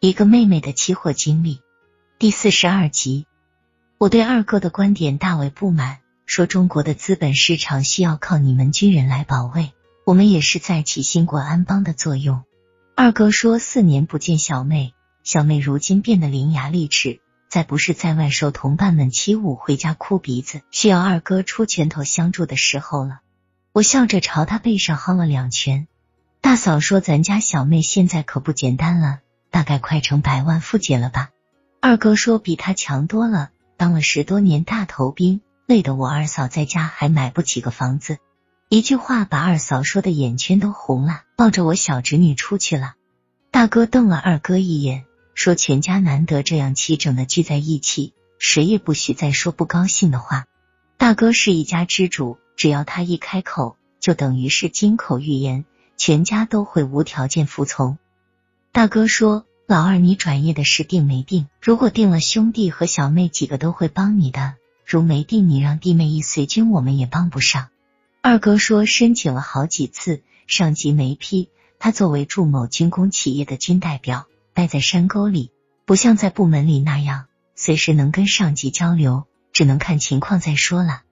一个妹妹的期货经历第四十二集。我对二哥的观点大为不满，说中国的资本市场需要靠你们军人来保卫，我们也是在起兴国安邦的作用。二哥说四年不见小妹，小妹如今变得伶牙俐齿，再不是在外受同伴们欺侮，回家哭鼻子，需要二哥出拳头相助的时候了。我笑着朝他背上夯了两拳。大嫂说：“咱家小妹现在可不简单了。”大概快成百万富姐了吧？二哥说比他强多了，当了十多年大头兵，累得我二嫂在家还买不起个房子。一句话把二嫂说的眼圈都红了，抱着我小侄女出去了。大哥瞪了二哥一眼，说全家难得这样齐整的聚在一起，谁也不许再说不高兴的话。大哥是一家之主，只要他一开口，就等于是金口玉言，全家都会无条件服从。大哥说：“老二，你转业的事定没定？如果定了，兄弟和小妹几个都会帮你的；如没定，你让弟妹一随军，我们也帮不上。”二哥说：“申请了好几次，上级没批。他作为驻某军工企业的军代表，待在山沟里，不像在部门里那样随时能跟上级交流，只能看情况再说了。”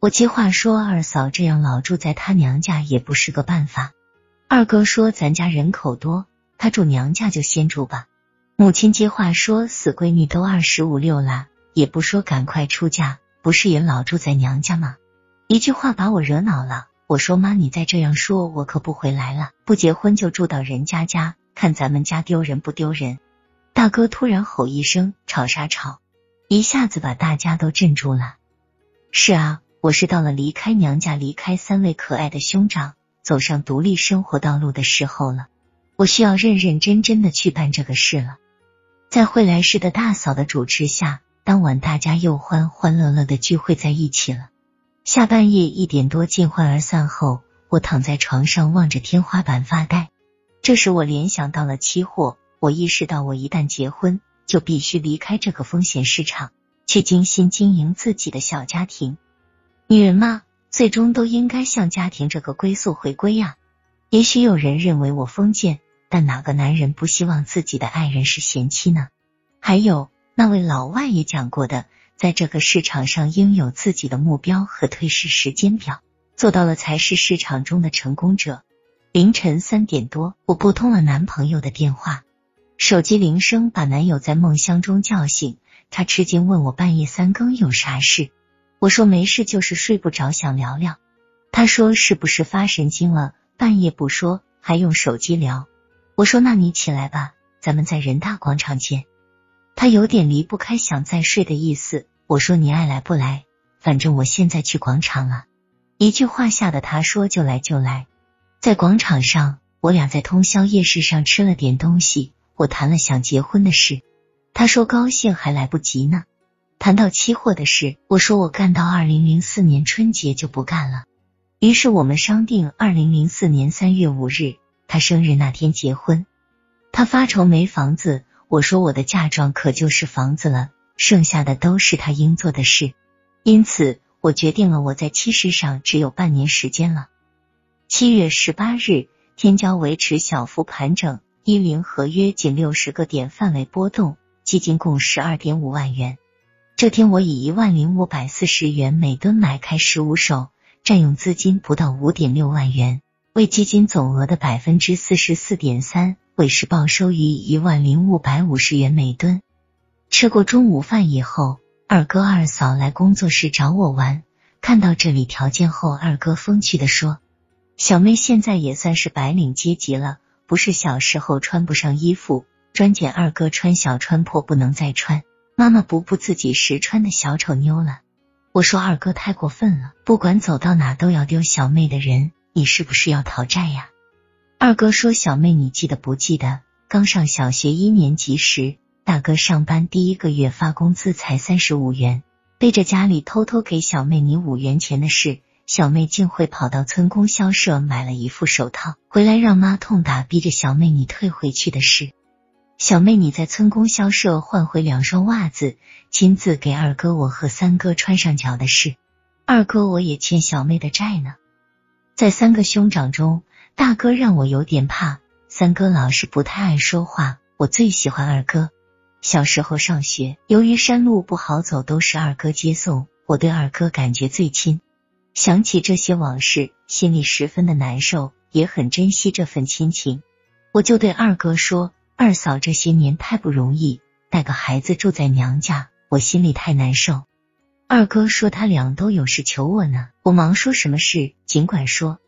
我接话说：“二嫂这样老住在他娘家也不是个办法。”二哥说：“咱家人口多。”她住娘家就先住吧。母亲接话说：“死闺女都二十五六了，也不说赶快出嫁，不是也老住在娘家吗？”一句话把我惹恼了。我说：“妈，你再这样说，我可不回来了。不结婚就住到人家家，看咱们家丢人不丢人？”大哥突然吼一声：“吵啥吵！”一下子把大家都镇住了。是啊，我是到了离开娘家、离开三位可爱的兄长，走上独立生活道路的时候了。我需要认认真真的去办这个事了。在惠来市的大嫂的主持下，当晚大家又欢欢乐乐的聚会在一起了。下半夜一点多尽欢而散后，我躺在床上望着天花板发呆。这时我联想到了期货，我意识到我一旦结婚，就必须离开这个风险市场，去精心经营自己的小家庭。女人嘛，最终都应该向家庭这个归宿回归呀。也许有人认为我封建。但哪个男人不希望自己的爱人是贤妻呢？还有那位老外也讲过的，在这个市场上应有自己的目标和退市时间表，做到了才是市场中的成功者。凌晨三点多，我拨通了男朋友的电话，手机铃声把男友在梦乡中叫醒，他吃惊问我半夜三更有啥事？我说没事，就是睡不着，想聊聊。他说是不是发神经了？半夜不说，还用手机聊？我说：“那你起来吧，咱们在人大广场见。”他有点离不开想再睡的意思。我说：“你爱来不来，反正我现在去广场了。”一句话吓得他说：“就来就来。”在广场上，我俩在通宵夜市上吃了点东西。我谈了想结婚的事，他说高兴还来不及呢。谈到期货的事，我说我干到二零零四年春节就不干了。于是我们商定二零零四年三月五日。他生日那天结婚，他发愁没房子，我说我的嫁妆可就是房子了，剩下的都是他应做的事。因此，我决定了我在七十上只有半年时间了。七月十八日，天骄维持小幅盘整，一零合约仅六十个点范围波动，基金共十二点五万元。这天，我以一万零五百四十元每吨买开十五手，占用资金不到五点六万元。为基金总额的百分之四十四点三，尾市报收于一万零五百五十元每吨。吃过中午饭以后，二哥二嫂来工作室找我玩，看到这里条件后，二哥风趣的说：“小妹现在也算是白领阶级了，不是小时候穿不上衣服，专捡二哥穿小穿破不能再穿，妈妈不不自己实穿的小丑妞了。”我说二哥太过分了，不管走到哪都要丢小妹的人。你是不是要讨债呀？二哥说：“小妹，你记得不记得？刚上小学一年级时，大哥上班第一个月发工资才三十五元，背着家里偷偷给小妹你五元钱的事，小妹竟会跑到村供销社买了一副手套回来让妈痛打，逼着小妹你退回去的事，小妹你在村供销社换回两双袜子，亲自给二哥我和三哥穿上脚的事，二哥我也欠小妹的债呢。”在三个兄长中，大哥让我有点怕，三哥老是不太爱说话，我最喜欢二哥。小时候上学，由于山路不好走，都是二哥接送，我对二哥感觉最亲。想起这些往事，心里十分的难受，也很珍惜这份亲情。我就对二哥说：“二嫂这些年太不容易，带个孩子住在娘家，我心里太难受。”二哥说：“他俩都有事求我呢。”我忙说：“什么事？尽管说。”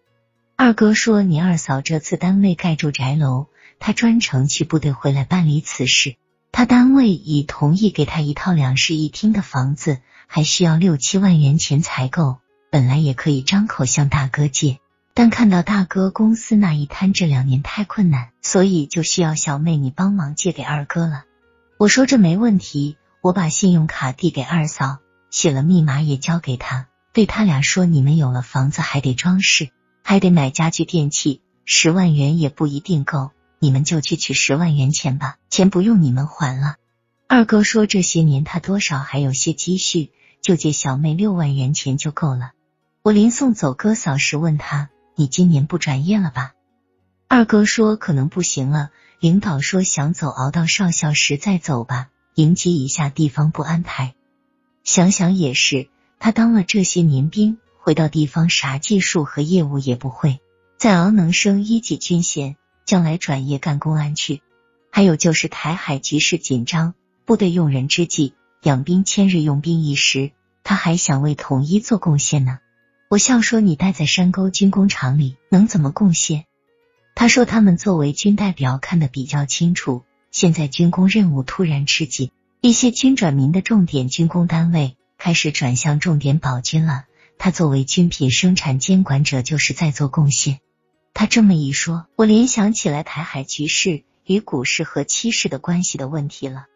二哥说：“你二嫂这次单位盖住宅楼，他专程去部队回来办理此事。他单位已同意给他一套两室一厅的房子，还需要六七万元钱才够。本来也可以张口向大哥借，但看到大哥公司那一摊这两年太困难，所以就需要小妹你帮忙借给二哥了。”我说：“这没问题，我把信用卡递给二嫂，写了密码也交给他，对他俩说：你们有了房子还得装饰。”还得买家具电器，十万元也不一定够，你们就去取十万元钱吧，钱不用你们还了。二哥说这些年他多少还有些积蓄，就借小妹六万元钱就够了。我临送走哥嫂时问他：“你今年不转业了吧？”二哥说：“可能不行了，领导说想走熬到少校时再走吧，迎接一下地方不安排。”想想也是，他当了这些年兵。回到地方，啥技术和业务也不会，再熬能升一级军衔，将来转业干公安去。还有就是台海局势紧张，部队用人之际，养兵千日，用兵一时，他还想为统一做贡献呢。我笑说：“你待在山沟军工厂里，能怎么贡献？”他说：“他们作为军代表，看得比较清楚。现在军工任务突然吃紧，一些军转民的重点军工单位开始转向重点保军了。”他作为军品生产监管者，就是在做贡献。他这么一说，我联想起来台海局势与股市和期市的关系的问题了。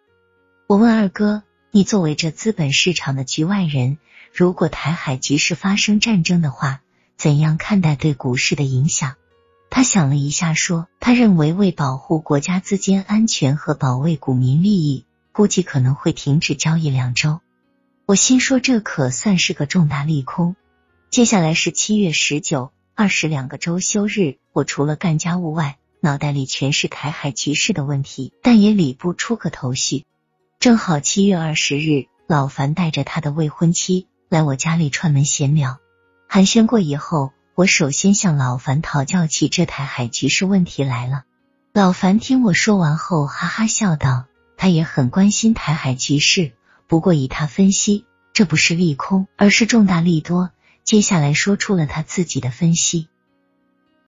我问二哥：“你作为这资本市场的局外人，如果台海局势发生战争的话，怎样看待对股市的影响？”他想了一下，说：“他认为为保护国家资金安全和保卫股民利益，估计可能会停止交易两周。”我心说，这可算是个重大利空。接下来是七月十九、二十两个周休日，我除了干家务外，脑袋里全是台海局势的问题，但也理不出个头绪。正好七月二十日，老樊带着他的未婚妻来我家里串门闲聊，寒暄过以后，我首先向老樊讨教起这台海局势问题来了。老樊听我说完后，哈哈笑道：“他也很关心台海局势。”不过以他分析，这不是利空，而是重大利多。接下来说出了他自己的分析。